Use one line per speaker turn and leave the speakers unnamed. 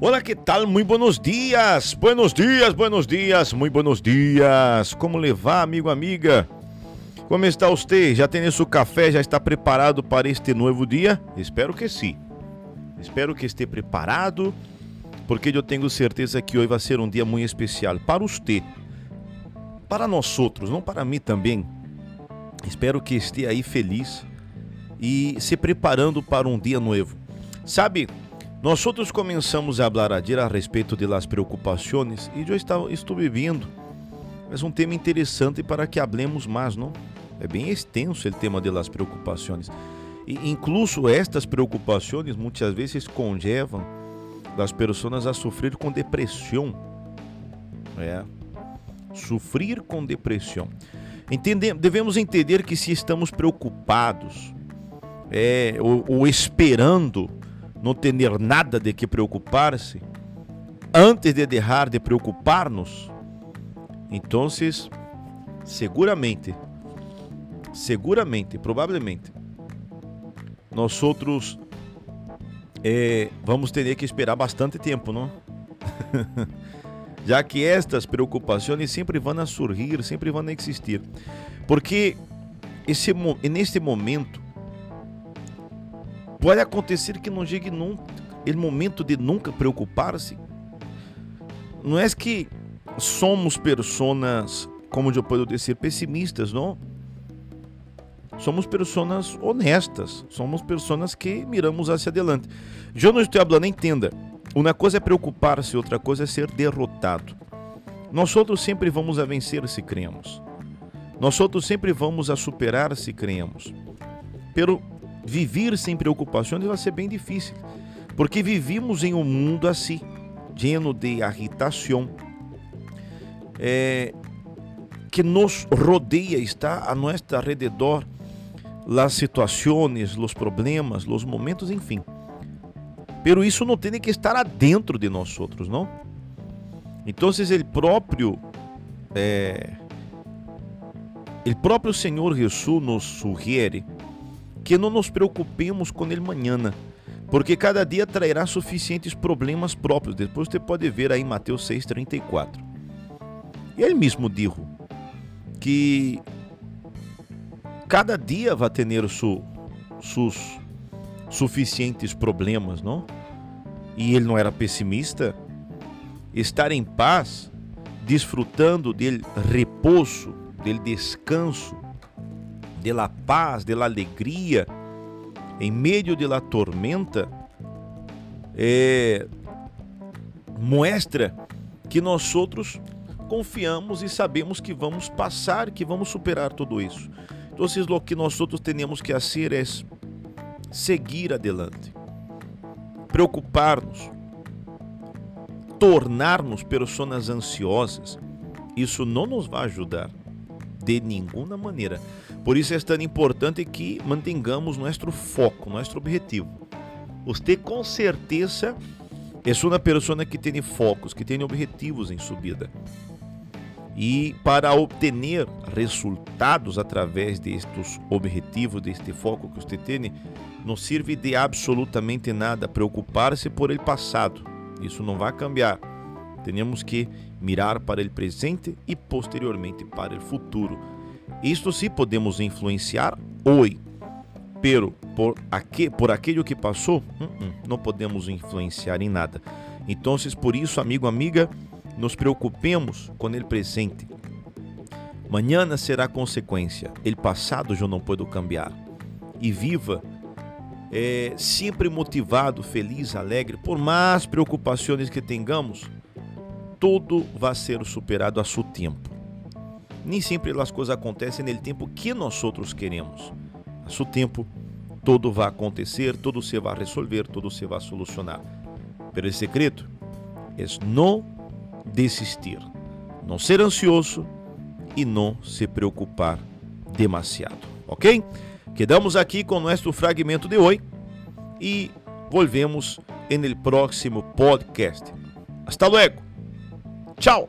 Olá, que tal? Muito buenos dias, buenos dias, buenos dias, muito buenos dias. Como levar, amigo, amiga? Como está você? Já tem seu café? Já está preparado para este novo dia? Espero que sim. Espero que esteja preparado, porque eu tenho certeza que hoje vai ser um dia muito especial para você, para nós outros, não para mim também. Espero que esteja aí feliz e se preparando para um dia novo. Sabe, nós outros começamos a falar a respeito de las preocupações e eu estou vivendo. É um tema interessante para que hablemos mais, não? É bem extenso o tema de las preocupações. E incluso estas preocupações muitas vezes conllevam as pessoas a sofrer com depressão. É. Sofrer com depressão. Devemos entender que se estamos preocupados é, ou, ou esperando não ter nada de que preocupar-se, antes de deixar de preocupar-nos, então, seguramente, seguramente, provavelmente, nós outros é, vamos ter que esperar bastante tempo, não? Já que estas preocupações sempre vão surgir, sempre vão existir. Porque esse, neste momento Pode acontecer que não chegue num o momento de nunca preocupar-se. Não é que somos pessoas, como eu posso dizer, pessimistas, não? Somos pessoas honestas, somos pessoas que miramos hacia adelante. Eu não estou falando, entenda. Uma coisa é preocupar-se, outra coisa é ser derrotado. Nós outros sempre vamos a vencer se cremos. Nós outros sempre vamos a superar se cremos. Pero viver sem preocupações vai ser bem difícil, porque vivimos em um mundo assim, lleno de agitação, é, que nos rodeia, está a nosso redor, as situações, os problemas, os momentos, enfim. Pero isso não tem que estar adentro de nós outros, não? Então, ele próprio é, o próprio Senhor Jesus nos sugere que não nos preocupemos com ele amanhã, porque cada dia trairá suficientes problemas próprios. Depois você pode ver aí em Mateus 6,34. E ele mesmo disse que cada dia vai ter su, seus suficientes problemas, não? E ele não era pessimista. Estar em paz, desfrutando dele repouso, dele descanso, de la paz, de la alegria, em meio de la tormenta, é, mostra que nós outros confiamos e sabemos que vamos passar, que vamos superar tudo isso. Então, o que nós outros temos que fazer é seguir adelante, preocupar-nos, tornar-nos pessoas ansiosas. Isso não nos vai ajudar de nenhuma maneira. Por isso é tão importante que mantengamos nosso foco, nosso objetivo. Você com certeza é uma pessoa que tem focos, que tem objetivos em sua vida. E para obter resultados através destes objetivos, deste foco que você tem, não serve de absolutamente nada preocupar-se por ele passado. Isso não vai cambiar. Temos que mirar para o presente e posteriormente para o futuro isto sim podemos influenciar hoje, pero por, aqui, por aquilo que passou, uh -uh, não podemos influenciar em nada. Então, por isso, amigo, amiga, nos preocupemos com o presente. Mañana será consequência. O passado eu não posso cambiar. E viva é, sempre motivado, feliz, alegre, por mais preocupações que tenhamos, tudo vai ser superado a seu tempo. Nem sempre as coisas acontecem no tempo que nós outros queremos. A seu tempo, tudo vai acontecer, tudo se vai resolver, tudo se vai solucionar. Pero o segredo é não desistir, não ser ansioso e não se preocupar demasiado, ok? Quedamos aqui com nosso fragmento de hoje e volvemos no próximo podcast. Hasta luego. Tchau.